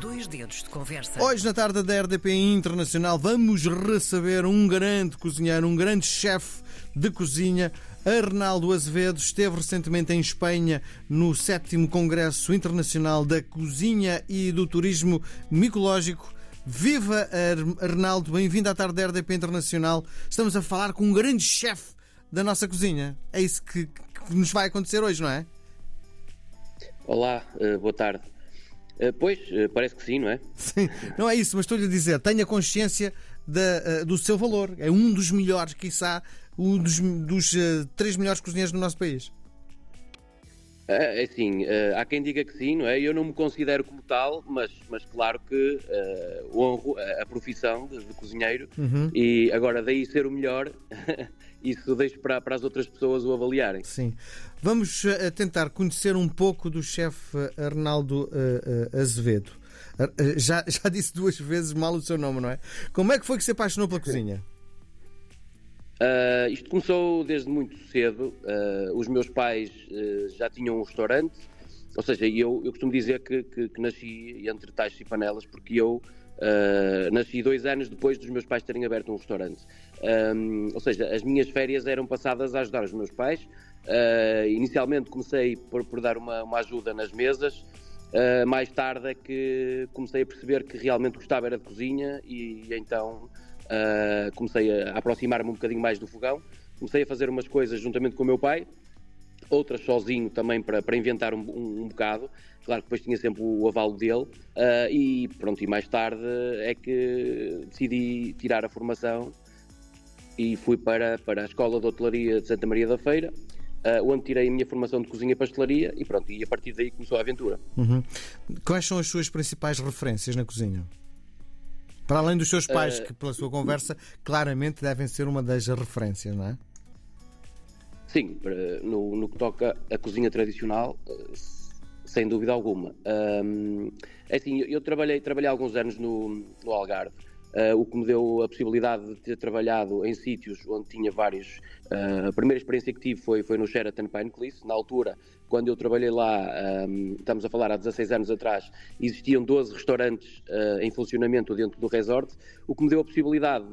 Dois dedos de conversa. Hoje, na tarde da RDP Internacional, vamos receber um grande cozinheiro, um grande chefe de cozinha. Arnaldo Azevedo esteve recentemente em Espanha no 7 Congresso Internacional da Cozinha e do Turismo Micológico. Viva Arnaldo, bem-vindo à tarde da RDP Internacional. Estamos a falar com um grande chefe da nossa cozinha. É isso que, que nos vai acontecer hoje, não é? Olá, eh, boa tarde. Eh, pois, eh, parece que sim, não é? Sim, não é isso, mas estou-lhe a dizer, tenha consciência da, do seu valor. É um dos melhores, quiçá, um dos, dos três melhores cozinheiros do nosso país. É assim, há quem diga que sim, não é? Eu não me considero como tal, mas, mas claro que uh, honro a profissão de, de cozinheiro uhum. e agora daí ser o melhor isso deixo para, para as outras pessoas o avaliarem. Sim. Vamos uh, tentar conhecer um pouco do chefe Arnaldo uh, uh, Azevedo. Já, já disse duas vezes mal o seu nome, não é? Como é que foi que se apaixonou pela cozinha? Uh, isto começou desde muito cedo. Uh, os meus pais uh, já tinham um restaurante, ou seja, eu, eu costumo dizer que, que, que nasci entre taxas e panelas, porque eu nasci dois anos depois dos meus pais terem aberto um restaurante. Um, ou seja, as minhas férias eram passadas a ajudar os meus pais. Inicialmente comecei por, por dar uma, uma, ajuda nas mesas. Mais tarde é que comecei a perceber que realmente gostava era de cozinha e, e então uh, comecei a aproximar-me um bocadinho mais do fogão. Comecei a fazer umas coisas juntamente com o meu pai, outras sozinho também para, para inventar um, um, um, bocado. Claro que depois tinha sempre o avalo dele. Uh, e pronto, e mais tarde é que decidi tirar a formação e fui para, para a Escola de Hotelaria de Santa Maria da Feira, uh, onde tirei a minha formação de cozinha e pastelaria e pronto, e a partir daí começou a aventura. Uhum. Quais são as suas principais referências na cozinha? Para além dos seus pais, uh, que pela sua conversa claramente devem ser uma das referências, não é? Sim, no, no que toca à cozinha tradicional, sem dúvida alguma. Um, é assim, eu trabalhei, trabalhei alguns anos no, no Algarve o que me deu a possibilidade de ter trabalhado em sítios onde tinha vários. Uh, a primeira experiência que tive foi, foi no Sheraton Pinecliff. Na altura, quando eu trabalhei lá, um, estamos a falar há 16 anos atrás, existiam 12 restaurantes uh, em funcionamento dentro do resort, o que me deu a possibilidade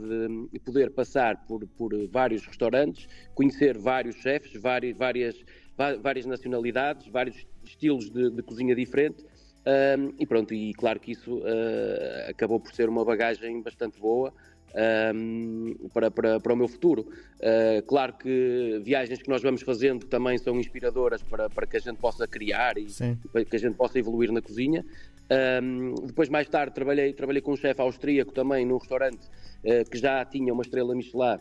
de poder passar por, por vários restaurantes, conhecer vários chefes, várias, várias, várias nacionalidades, vários estilos de, de cozinha diferente um, e pronto, e claro que isso uh, acabou por ser uma bagagem bastante boa um, para, para, para o meu futuro. Uh, claro que viagens que nós vamos fazendo também são inspiradoras para, para que a gente possa criar e para que a gente possa evoluir na cozinha. Um, depois, mais tarde, trabalhei, trabalhei com um chefe austríaco também num restaurante uh, que já tinha uma estrela Michelin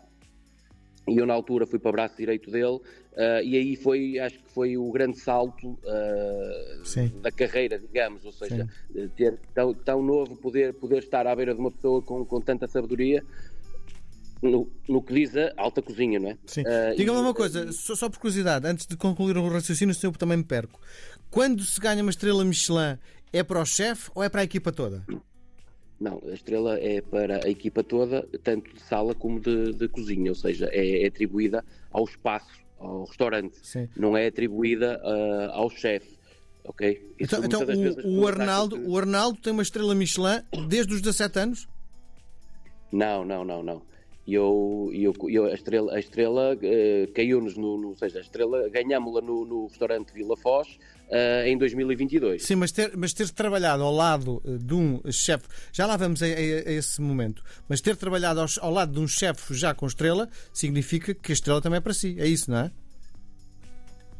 e eu na altura fui para o braço direito dele uh, e aí foi, acho que foi o grande salto uh, da carreira, digamos, ou seja, Sim. ter tão, tão novo, poder, poder estar à beira de uma pessoa com, com tanta sabedoria no, no, que diz a alta cozinha, não é? Sim. Uh, Diga-me uma coisa, só, só, por curiosidade, antes de concluir o raciocínio, se eu também me perco. Quando se ganha uma estrela Michelin, é para o chefe ou é para a equipa toda? Não, a estrela é para a equipa toda, tanto de sala como de, de cozinha, ou seja, é, é, atribuída ao espaço, ao restaurante, Sim. não é atribuída uh, ao chefe. Ok? Isso então, então o, o, Arnaldo, que... o Arnaldo tem uma estrela Michelin desde os 17 anos? Não, não, não, não. Eu, eu, eu, a estrela, a estrela uh, caiu-nos no, no, Ou seja, a estrela ganhámos-la no, no, restaurante Vila Foz uh, em 2022. Sim, mas ter, mas ter trabalhado ao lado eh, de um chefe, já lá vamos a, a, a, esse momento, mas ter trabalhado ao, ao lado de um chefe já com estrela significa que a estrela também é para si. É isso, não é?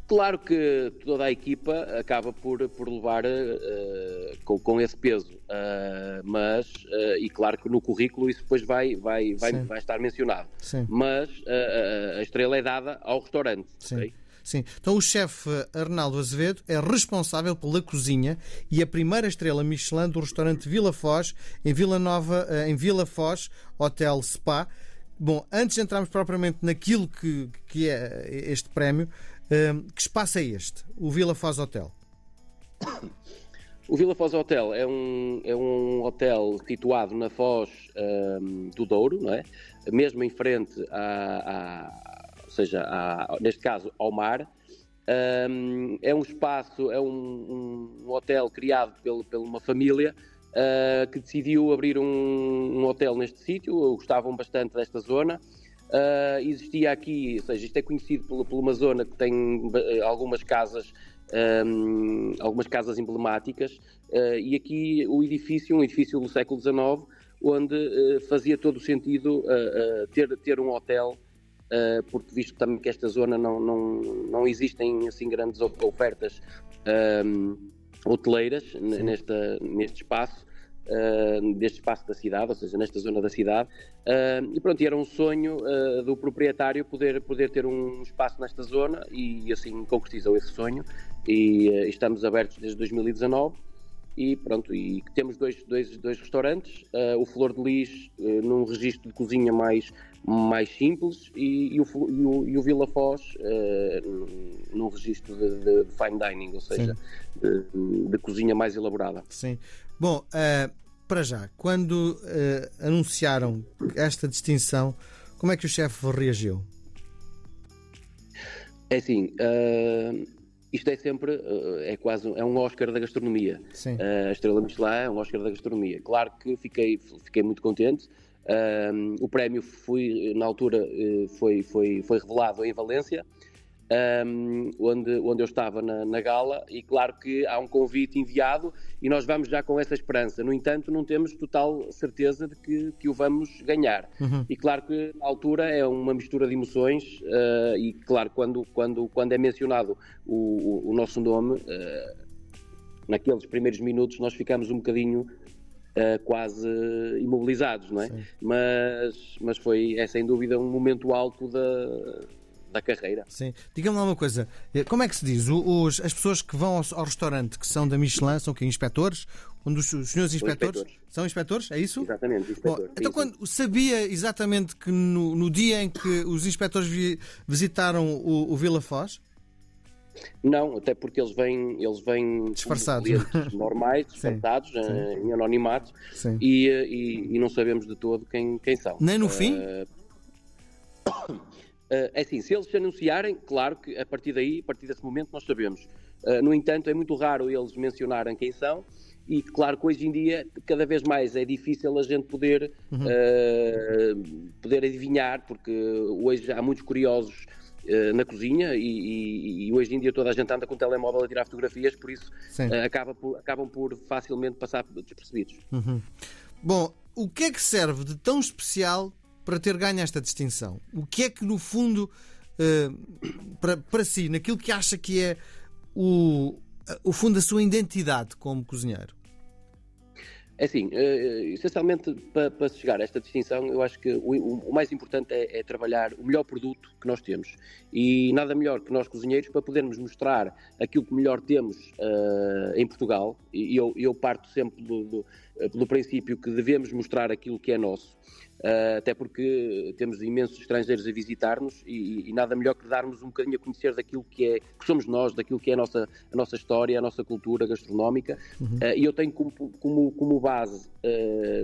Claro que toda a equipa acaba por, por levar uh, com, com esse peso, uh, mas, uh, e claro que no currículo isso depois vai, vai, vai, vai estar mencionado. Sim. Mas a estrela é dada ao restaurante. Sim. Okay? Sim. Então o chefe Arnaldo Azevedo é responsável pela cozinha e a primeira estrela Michelin do restaurante Vila Foz, em Vila Nova, em Vila Foz, Hotel Spa. Bom, antes de entrarmos propriamente naquilo que, que é este prémio, que espaço é este, o Vila Foz Hotel? O Vila Foz Hotel é um, é um hotel situado na Foz um, do Douro, não é? mesmo em frente, a, a ou seja, a, neste caso ao mar. Um, é um espaço, é um, um hotel criado por, por uma família uh, que decidiu abrir um, um hotel neste sítio, gostavam bastante desta zona. Uh, existia aqui, ou seja, isto é conhecido por, por uma zona que tem algumas casas um, algumas casas emblemáticas, uh, e aqui o edifício, um edifício do século XIX, onde uh, fazia todo o sentido ter, ter um hotel, porque visto também que esta zona não, não, não existem assim grandes ofertas um, hoteleiras nesta, neste espaço, uh, deste espaço da cidade, ou seja, nesta zona da cidade. Uh, e pronto, era um sonho uh, do proprietário poder, poder ter um espaço nesta zona e assim concretizou esse sonho. E estamos abertos desde 2019 e pronto, e temos dois, dois, dois restaurantes, uh, o Flor de Lis uh, num registro de cozinha mais, mais simples e, e, o, e, o, e o Vila Foz uh, num registro de, de, fine dining, ou seja, de, de, cozinha mais elaborada. Sim. Bom, para já, quando anunciaram esta distinção, como é que o chefe reagiu? É assim, isto é sempre, eh, é quase, é um Oscar da gastronomia. Sim. Uh, a Estrela Michelin é um Oscar da gastronomia. Claro que fiquei, fiquei muito contente. Uh, o prémio foi, na altura, uh, foi, foi, foi revelado em Valência um, onde, onde eu estava na, na, gala, e claro que há um convite enviado e nós vamos já com essa esperança. No entanto, não temos total certeza de que, que o vamos ganhar. Uhum. E claro que na altura é uma mistura de emoções, uh, e claro, quando, quando, quando é mencionado o, o, o nosso nome, uh, naqueles primeiros minutos nós ficamos um bocadinho. Uh, quase imobilizados, não é? Mas, mas foi, é sem dúvida um momento alto da, da carreira. Sim. Diga-me lá uma coisa, eh, como é que se diz? Os, as pessoas que vão ao, ao, restaurante que são da Michelin são que inspectores? Um dos os senhores inspectores? inspectores? São inspectores? É isso? Exatamente, inspector. Bom, então, quando sabia exatamente que no, no, dia em que os inspectores vi, visitaram o, o Vila Foz? Não, até porque eles vêm, eles vêm disfarçados, normais, disfarçados, sim, sim. em anonimato, e, eh, e, e, não sabemos de todo quem, quem são. Nem no uh, fim? Uh, é assim, se eles se anunciarem, claro que a partir daí, a partir desse momento, nós sabemos. Uh, no entanto, é muito raro eles mencionarem quem são e claro que hoje em dia cada vez mais é difícil a gente poder, uhum. uh, poder adivinhar, porque hoje há muitos curiosos uh, na cozinha e, e, e, hoje em dia toda a gente anda com o telemóvel a tirar fotografias, por isso uh, acaba por, acabam por facilmente passar despercebidos. Uhum. Bom, o que é que serve de tão especial para ter ganho esta distinção? O que é que, no fundo, uh, para, para si, naquilo que acha que é o, o fundo da sua identidade como cozinheiro? É assim, uh, essencialmente para, para chegar a esta distinção, eu acho que o, o mais importante é, é, trabalhar o melhor produto que nós temos. E nada melhor que nós cozinheiros para podermos mostrar aquilo que melhor temos uh, em Portugal. E eu, eu parto sempre do, do, do princípio que devemos mostrar aquilo que é nosso. Uh, até porque temos imensos estrangeiros a visitar-nos e, e, nada melhor que darmos um bocadinho a conhecer daquilo que é que somos nós, daquilo que é a nossa, a nossa história, a nossa cultura gastronómica. Uhum. Uh, e eu tenho como, como, como base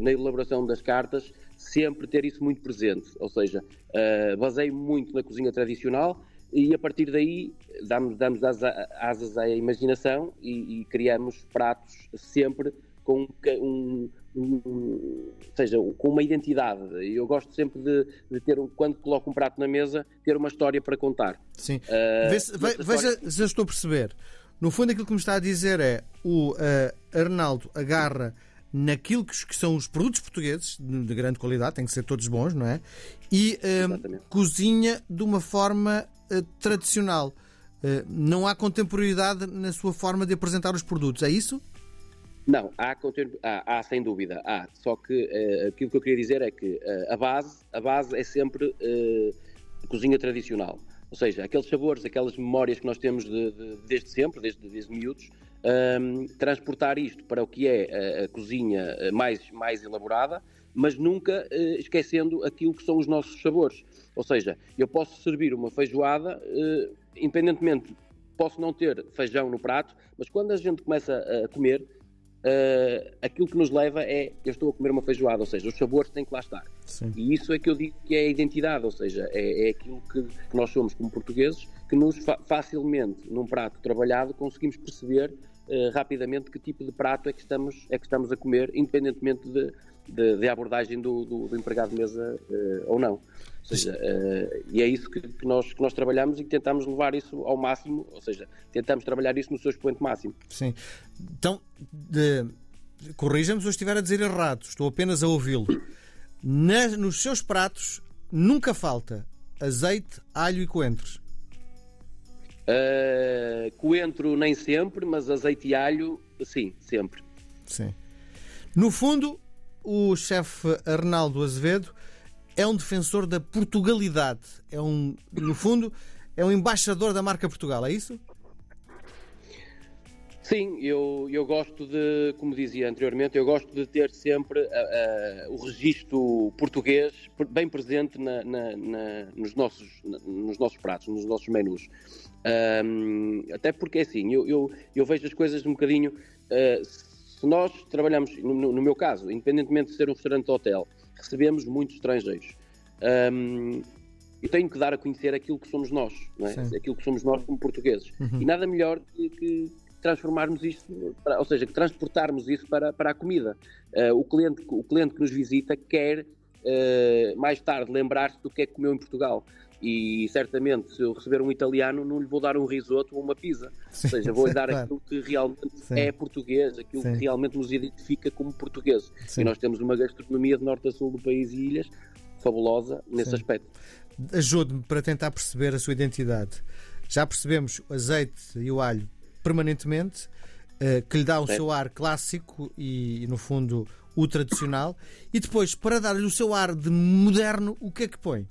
na elaboração das cartas sempre ter isso muito presente, ou seja, baseio muito na cozinha tradicional e a partir daí damos, damos asas à imaginação e, e criamos pratos sempre com um, um, seja, com uma identidade. Eu gosto sempre de, de, ter, quando coloco um prato na mesa, ter uma história para contar. Sim. Uh, se, veja se eu estou a perceber. No fundo, aquilo que me está a dizer é o uh, Arnaldo agarra naquilo que, são os produtos portugueses de grande qualidade, têm que ser todos bons, não é? E uh, cozinha de uma forma uh, tradicional. Não há contemporaneidade na sua forma de apresentar os produtos, é isso? Não, há, há, há, sem dúvida, há. Só que uh, aquilo que eu queria dizer é que uh, a, base, a base é sempre uh, cozinha tradicional. Ou seja, aqueles sabores, aquelas memórias que nós temos de, de, desde sempre, desde, desde miúdos, um, ehm, transportar isto para o que é a, a cozinha mais, mais elaborada, mas nunca esquecendo aquilo que são os nossos sabores. Ou seja, eu posso servir uma feijoada, independentemente, posso não ter feijão no prato, mas quando a gente começa a comer, uh, aquilo que nos leva é eu estou a comer uma feijoada, ou seja, os sabores têm que lá estar. Sim. E isso é que eu digo que é a identidade, ou seja, é, é aquilo que, que, nós somos como portugueses, que nos fa facilmente, num prato trabalhado, conseguimos perceber uh, rapidamente que tipo de prato é que estamos, é que estamos a comer, independentemente de, de, de abordagem do, do, do, empregado de mesa uh, ou não. Ou seja, uh, e é isso que, que, nós, que nós trabalhamos e que tentamos levar isso ao máximo, ou seja, tentamos trabalhar isso no seu expoente máximo. Sim. Então, corrija-me se eu estiver a dizer errado, estou apenas a ouvi-lo. Nos seus pratos nunca falta azeite, alho e coentros. Uh, coentro nem sempre, mas azeite e alho, sim, sempre. Sim. No fundo, o chefe Arnaldo Azevedo é um defensor da Portugalidade. É um, no fundo, é um embaixador da marca Portugal, é isso? Sim, eu, eu gosto de, como dizia anteriormente, eu gosto de ter sempre uh, uh, o registro português bem presente na, na, na, nos, nossos, nos nossos pratos, nos nossos menus. Um, até porque, assim, eu, eu, eu, vejo as coisas um bocadinho. Uh, se nós trabalhamos, no, no, meu caso, independentemente de ser um restaurante de hotel, recebemos muitos estrangeiros. Um, eu tenho que dar a conhecer aquilo que somos nós, é? aquilo que somos nós como portugueses. Uhum. E nada melhor que, que transformarmos isto, para, ou seja, que transportarmos isso para, para a comida. Uh, o, cliente, o cliente que nos visita quer mais tarde lembrar-se do que é que comeu em Portugal. E certamente, se eu receber um italiano, não lhe vou dar um risoto ou uma pizza. Sim, ou seja, vou-lhe dar claro. aquilo que realmente sim. é português, aquilo sim. que realmente nos identifica como portugueses. E nós temos uma gastronomia de norte a sul do país e ilhas fabulosa nesse aspecto. Ajude-me para tentar perceber a sua identidade. Já percebemos o azeite e o alho permanentemente, uh, que lhe dá o seu ar clássico e, no fundo, o tradicional. E depois, para dar-lhe o seu ar de moderno, o que é que põe?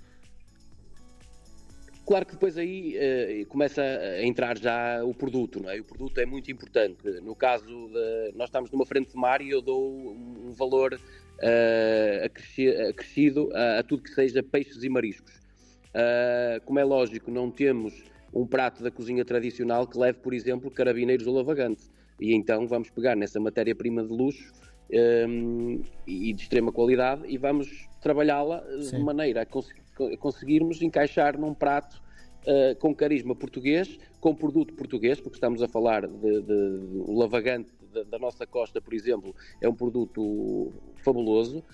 Claro que depois aí uh, começa a entrar já o produto, não é? O produto é muito importante. No caso, de, nós estamos numa frente de mar e eu dou um valor uh, acrescido a, a, tudo que seja peixes e mariscos. Uh, como é lógico, não temos um prato da cozinha tradicional que leve, por exemplo, carabineiros ou lavagante. E então vamos pegar nessa matéria-prima de luxo um, e de extrema qualidade e vamos trabalhá-la de maneira a, cons a, conseguirmos encaixar num prato uh, com carisma português, com produto português, porque estamos a falar de, de, de lavagante da, da, nossa costa, por exemplo, é um produto fabuloso.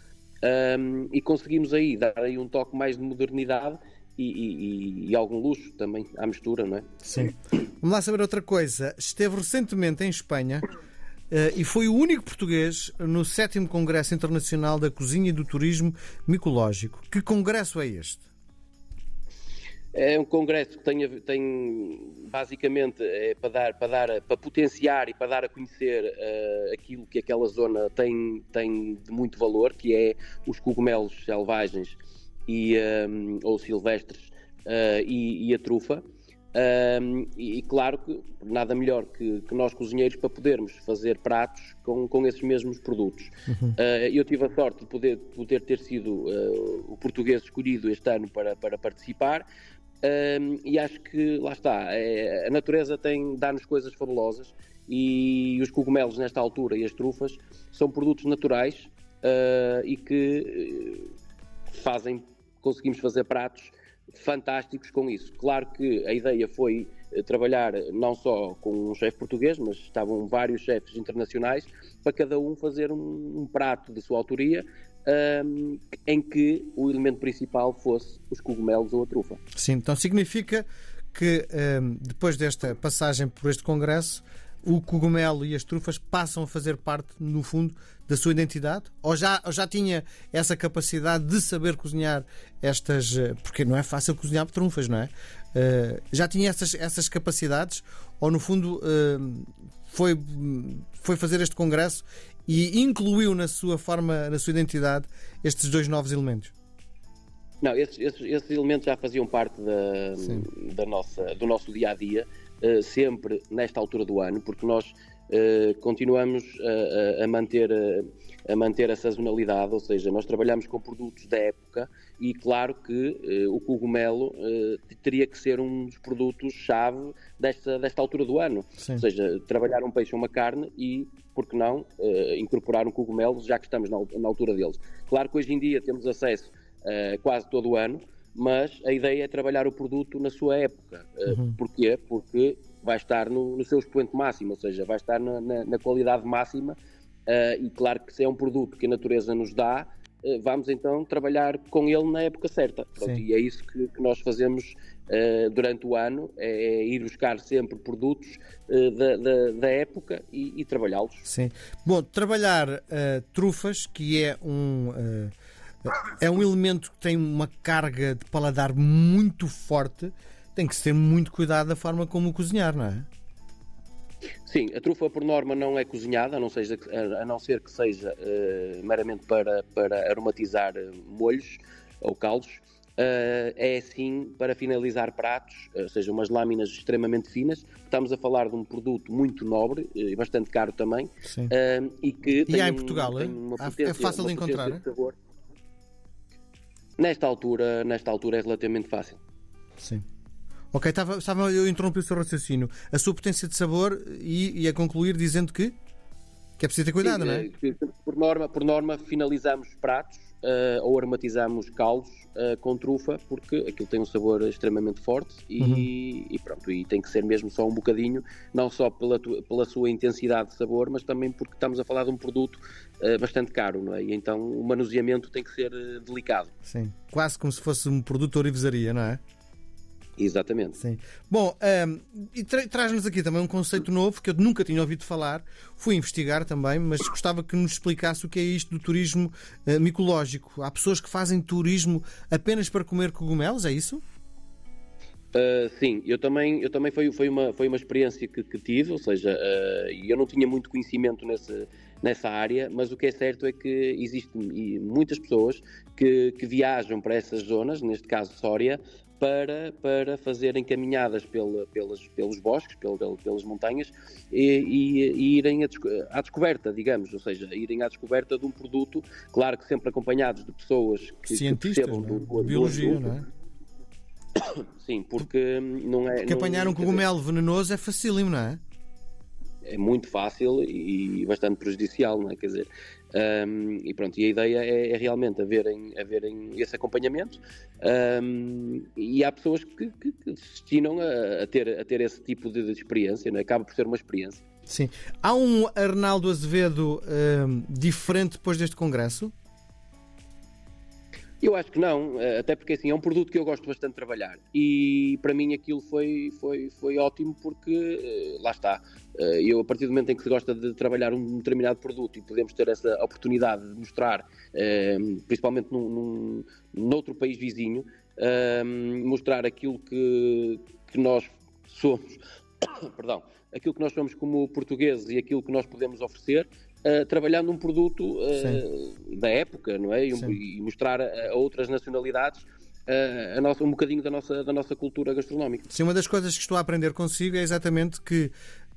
Um, e conseguimos aí dar aí um toque mais de modernidade e, e, e, algum luxo também à mistura, não é? Sim. Vamos lá saber outra coisa. Esteve recentemente em Espanha e foi o único português no 7 Congresso Internacional da Cozinha e do Turismo Micológico. Que congresso é este? É um congresso que tem, tem basicamente é para dar, para dar, para potenciar e para dar a conhecer uh, aquilo que aquela zona tem, tem de muito valor, que é os cogumelos selvagens e, um, ou silvestres uh, e, e, a trufa. Um, e, e, claro que nada melhor que, que, nós cozinheiros para podermos fazer pratos com, com esses mesmos produtos. Uhum. Uh, eu tive a sorte de poder, poder ter sido uh, o português escolhido este ano para, para participar. Um, e acho que lá está, é, a natureza tem dá-nos coisas fabulosas e os cogumelos nesta altura e as trufas são produtos naturais uh, e que fazem conseguimos fazer pratos fantásticos com isso. Claro que a ideia foi eh, trabalhar não só com um chefe português, mas estavam vários chefes internacionais para cada um fazer um, um prato de sua autoria. Um, em que o elemento principal fosse os cogumelos ou a trufa. Sim, então significa que um, depois desta passagem por este congresso o cogumelo e as trufas passam a fazer parte, no fundo, da sua identidade? Ou já, ou já tinha essa capacidade de saber cozinhar estas. Eh, porque não é fácil cozinhar trufas, não é? Uh, já tinha essas, essas capacidades? Ou, no fundo, uh, foi, foi fazer este congresso e incluiu na sua forma, na sua identidade, estes dois novos elementos? Não, esses, esses, esses elementos já faziam parte da, da nossa, do nosso dia a dia sempre nesta altura do ano, porque nós uh, continuamos a, a, manter, a manter a sazonalidade, ou seja, nós trabalhamos com produtos da época e claro que o cogumelo teria que ser um dos produtos-chave desta, desta altura do ano. Sim. Ou seja, trabalhar um peixe ou uma carne e, por que não, incorporar um cogumelo, já que estamos na, na altura deles. Claro que hoje em dia temos acesso quase todo o ano, mas a ideia é trabalhar o produto na sua época. Uhum. Porquê? Porque vai estar no, no seu expoente máximo, ou seja, vai estar na, na, na qualidade máxima. Uh, e claro que se é um produto que a natureza nos dá, uh, vamos então trabalhar com ele na época certa. Pronto, e é isso que, que nós fazemos uh, durante o ano, é, é, ir buscar sempre produtos da, da, da, época e, e trabalhá-los. Sim. Bom, trabalhar trufas, que é um. É um elemento que tem uma carga de paladar muito forte tem que ser muito cuidado da forma como cozinhar, não é? Sim, a trufa por norma não é cozinhada, a não, seja, a não ser que seja uh, meramente para, para aromatizar uh, molhos ou caldos. Uh, é sim para finalizar pratos, ou seja, umas lâminas extremamente finas. Estamos a falar de um produto muito nobre e bastante caro também. e que e há em Portugal, um, é fácil de encontrar? De nesta altura, nesta altura é relativamente fácil. Sim. Ok, estava, estava, eu interrompi o seu raciocínio. A sua potência de sabor e, e a concluir dizendo que, que é preciso ter cuidado, Sim, não é? Que, por, norma, por norma, finalizamos pratos uh, ou aromatizamos caldos uh, com trufa, porque aquilo tem um sabor extremamente forte e, uhum. e, pronto, e tem que ser mesmo só um bocadinho, não só pela, pela sua intensidade de sabor, mas também porque estamos a falar de um produto uh, bastante caro, não é? E então o manuseamento tem que ser delicado. Sim, quase como se fosse um produto de orivesaria, não é? Exatamente. Sim. Bom, um, ehm, e tra traz-nos aqui também um conceito novo que eu nunca tinha ouvido falar. Fui investigar também, mas gostava que nos explicasse o que é isto do turismo uh, micológico. Há pessoas que fazem turismo apenas para comer cogumelos, é isso? Uh, sim, eu também, eu também foi, foi, uma, foi uma experiência que, que tive, ou seja, uh, eu não tinha muito conhecimento nesse, nessa área, mas o que é certo é que existem muitas pessoas que, que viajam para essas zonas, neste caso Sória, para, para fazerem caminhadas pela, pelas, pelos bosques, pel, pelas montanhas e, e, e irem à descoberta, digamos, ou seja, irem à descoberta de um produto, claro que sempre acompanhados de pessoas que, Cientistas, que percebam não? É? do, do, biologia, do, não é? Sim, porque não é. Porque apanhar um cogumelo venenoso é facílimo, não é? É muito fácil e bastante prejudicial, não é? Quer dizer, um, e pronto, e a ideia é, é realmente haverem, haverem esse acompanhamento um, e há pessoas que, que, que destinam a, a, ter, a ter esse tipo de, de, experiência, não é? acaba por ser uma experiência. Sim. Há um Arnaldo Azevedo um, diferente depois deste congresso? Eu acho que não, eh, até porque assim, é um produto que eu gosto bastante de trabalhar e para mim aquilo foi, foi, foi ótimo porque eh, lá está. Eh, eu, a partir do momento em que se gosta de trabalhar um determinado produto e podemos ter essa oportunidade de mostrar, principalmente num, num, noutro país vizinho, mostrar aquilo que, que nós somos, perdão, aquilo que nós somos como portugueses e aquilo que nós podemos oferecer, uh, trabalhando um produto uh, da época, não é? E, e mostrar a, a, outras nacionalidades uh, a nossa, um bocadinho da nossa, da nossa cultura gastronómica. Sim, uma das coisas que estou a aprender consigo é exatamente que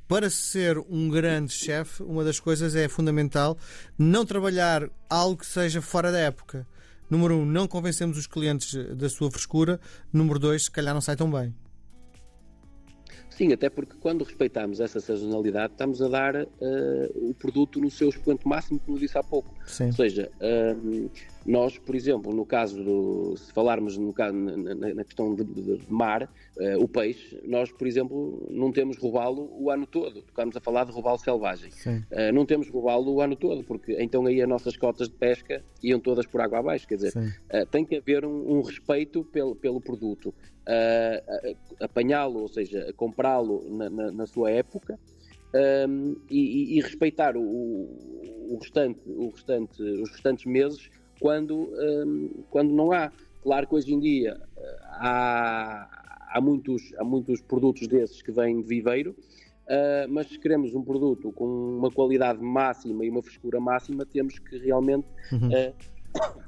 para ser um grande chefe, uma das coisas é fundamental não trabalhar algo que seja fora da época. Número um, não convencemos os clientes da sua frescura. Número dois, se calhar não sai tão bem. Sim, até porque quando respeitamos essa sazonalidade, estamos a dar uh, o produto no seu expoente máximo, como disse há pouco. Sim. Ou seja, uh, nós, por exemplo, no caso do. Se falarmos no caso, na, na questão de, de, de mar, uh, o peixe, nós, por exemplo, não temos robalo o ano todo. Estamos a falar de robalo selvagem. Uh, não temos robalo o ano todo, porque então aí as nossas cotas de pesca iam todas por água abaixo. Quer dizer, uh, tem que haver um, um respeito pelo, pelo produto. apanhá-lo, ou seja, comprá-lo na, na, na, sua época um, e, e, respeitar o, o, restante, o restante, os restantes meses quando, um, quando não há. Claro que hoje em dia há, há, muitos, há muitos produtos desses que vêm de viveiro, uh, mas se queremos um produto com uma qualidade máxima e uma frescura máxima, temos que realmente uhum. uh,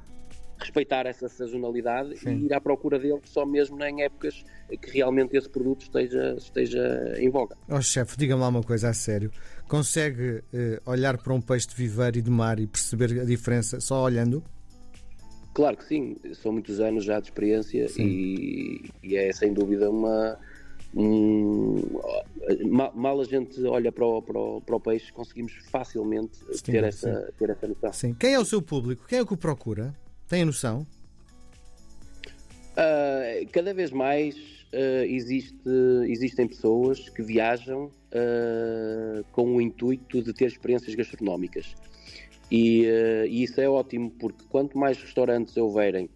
respeitar essa sazonalidade Sim. e ir à procura dele só mesmo em épocas que realmente esse produto esteja, esteja em voga. Oh, chefe, diga-me lá uma coisa a sério. Consegue uh, olhar para um peixe de viveiro e de mar e perceber a diferença só olhando? Claro que sim, são muitos anos já de experiência e, e, é sem dúvida uma. Um, mal a gente olha para o, para o, para o peixe, conseguimos facilmente sim, ter, essa, ter essa noção. Sim. Quem é o seu público? Quem é o que o procura? Tem a noção? Uh, cada vez mais uh, existe, existem pessoas que viajam uh, com o intuito de ter experiências gastronómicas. E, e, isso é ótimo, porque quanto mais restaurantes houverem,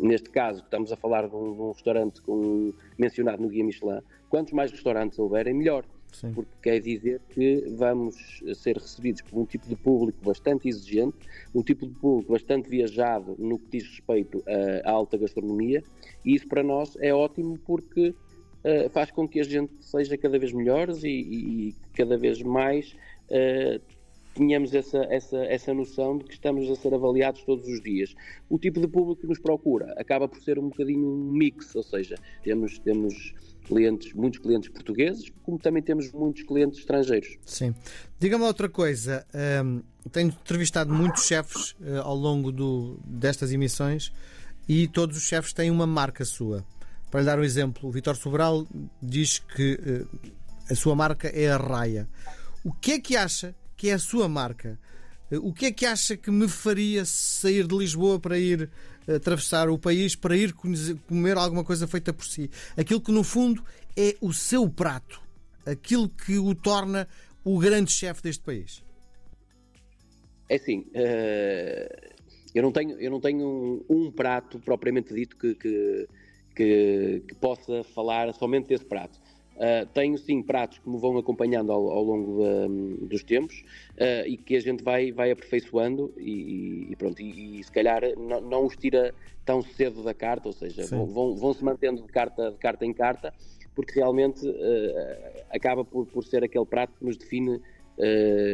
neste caso, estamos a falar de um, de um restaurante com, mencionado no Guia Michelin, quantos mais restaurantes houverem, melhor. Sim. porque quer dizer que vamos ser recebidos por um tipo de público bastante exigente, um tipo de público bastante viajado no que diz respeito à alta gastronomia, e isso para nós é ótimo porque uh, faz com que a gente seja cada vez melhores e, e, e cada vez mais uh, tenhamos essa, essa, essa noção de que estamos a ser avaliados todos os dias. O tipo de público que nos procura acaba por ser um bocadinho um mix, ou seja, temos, temos clientes, muitos clientes portugueses, como também temos muitos clientes estrangeiros. Sim. Diga-me outra coisa. Um, tenho entrevistado muitos chefes uh, ao longo do, destas emissões e todos os chefes têm uma marca sua. Para lhe dar um exemplo, o Vitor Sobral diz que uh, a sua marca é a Raia. O que é que acha que é a sua marca? O que é que acha que me faria sair de Lisboa para ir eh, atravessar o país, para ir comer alguma coisa feita por si? Aquilo que no fundo é o seu prato, aquilo que o torna o grande chefe deste país. É assim, uh, eu não tenho, eu não tenho um, um prato propriamente dito que, que, que, que possa falar somente desse prato. Uh, tenho sim pratos que me vão acompanhando ao, ao longo de, dos tempos uh, e que a gente vai, vai aperfeiçoando e, e pronto, e, e, se calhar não, não, os tira tão cedo da carta, ou seja, vão, vão, se mantendo de carta, de carta em carta, porque realmente uh, acaba por, por ser aquele prato que nos define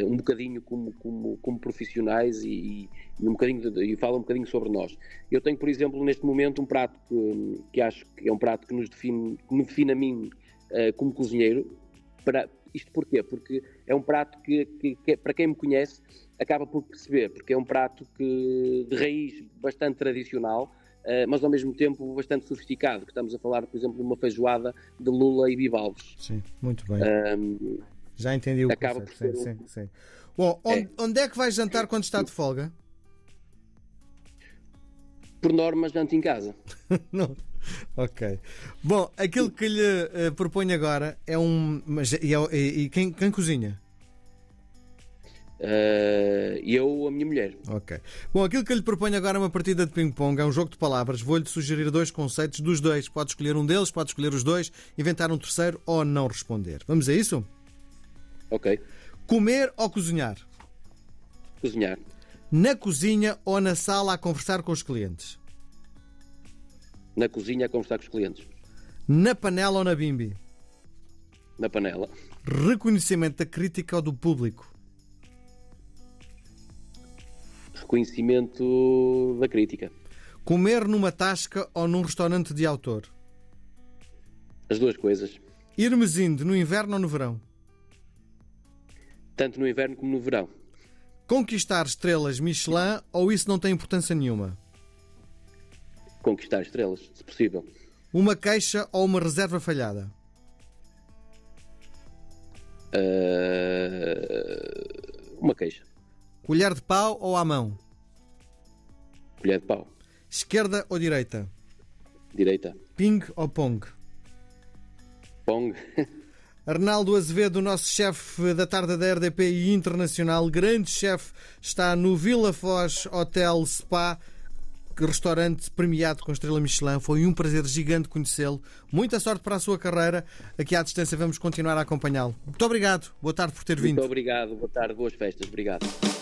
um bocadinho como, como, como profissionais e, e, um bocadinho de, e fala um bocadinho sobre nós. Eu tenho, por exemplo, neste momento um prato que, que acho que é um prato que nos define, que me define a mim uh, como cozinheiro. Para, isto porquê? Porque é um prato que, que, que, para quem me conhece, acaba por perceber, porque é um prato que, de raiz bastante tradicional, uh, mas ao mesmo tempo bastante sofisticado. Que estamos a falar, por exemplo, de uma feijoada de lula e bivalves. Sim, muito bem. Um, Já entendi o acaba conceito. Sim, um... sim, sim. Bom, onde é. onde é que vais jantar quando está de folga? Por norma, janto em casa. não. Ok. Bom, aquilo que lhe uh, proponho agora é um. Mas, e, é e, e quem, quem cozinha? Uh, eu, a minha mulher. Ok. Bom, aquilo que eu lhe proponho agora é uma partida de ping-pong, é um jogo de palavras. Vou-lhe sugerir dois conceitos dos dois. Pode escolher um deles, pode escolher os dois, inventar um terceiro ou não responder. Vamos a isso? Ok. Comer ou cozinhar? Cozinhar. Na cozinha ou na sala a conversar com os clientes? Na cozinha a conversar com os clientes. Na panela ou na bimbi? Na panela. Reconhecimento da crítica ou do público? Reconhecimento da crítica. Comer numa tasca ou num restaurante de autor? As duas coisas. Irmesinde no inverno ou no verão? Tanto no inverno como no verão. Conquistar estrelas Michelin ou isso não tem importância nenhuma? Conquistar estrelas, se possível. Uma queixa ou uma reserva falhada? Uh, uma queixa. Colher de pau ou à mão? Colher de pau. Esquerda ou direita? Direita. Ping ou pong? Pong. Arnaldo Azevedo, nosso chefe da tarde da RDP Internacional, grande chefe, está no Vila Foz Hotel Spa restaurante premiado com estrela Michelin. Foi um prazer gigante conhecê-lo. Muita sorte para a sua carreira. Aqui à distância vamos continuar a acompanhá-lo. Muito obrigado. Boa tarde por ter vindo. Muito obrigado. Boa tarde. Boas festas. Obrigado.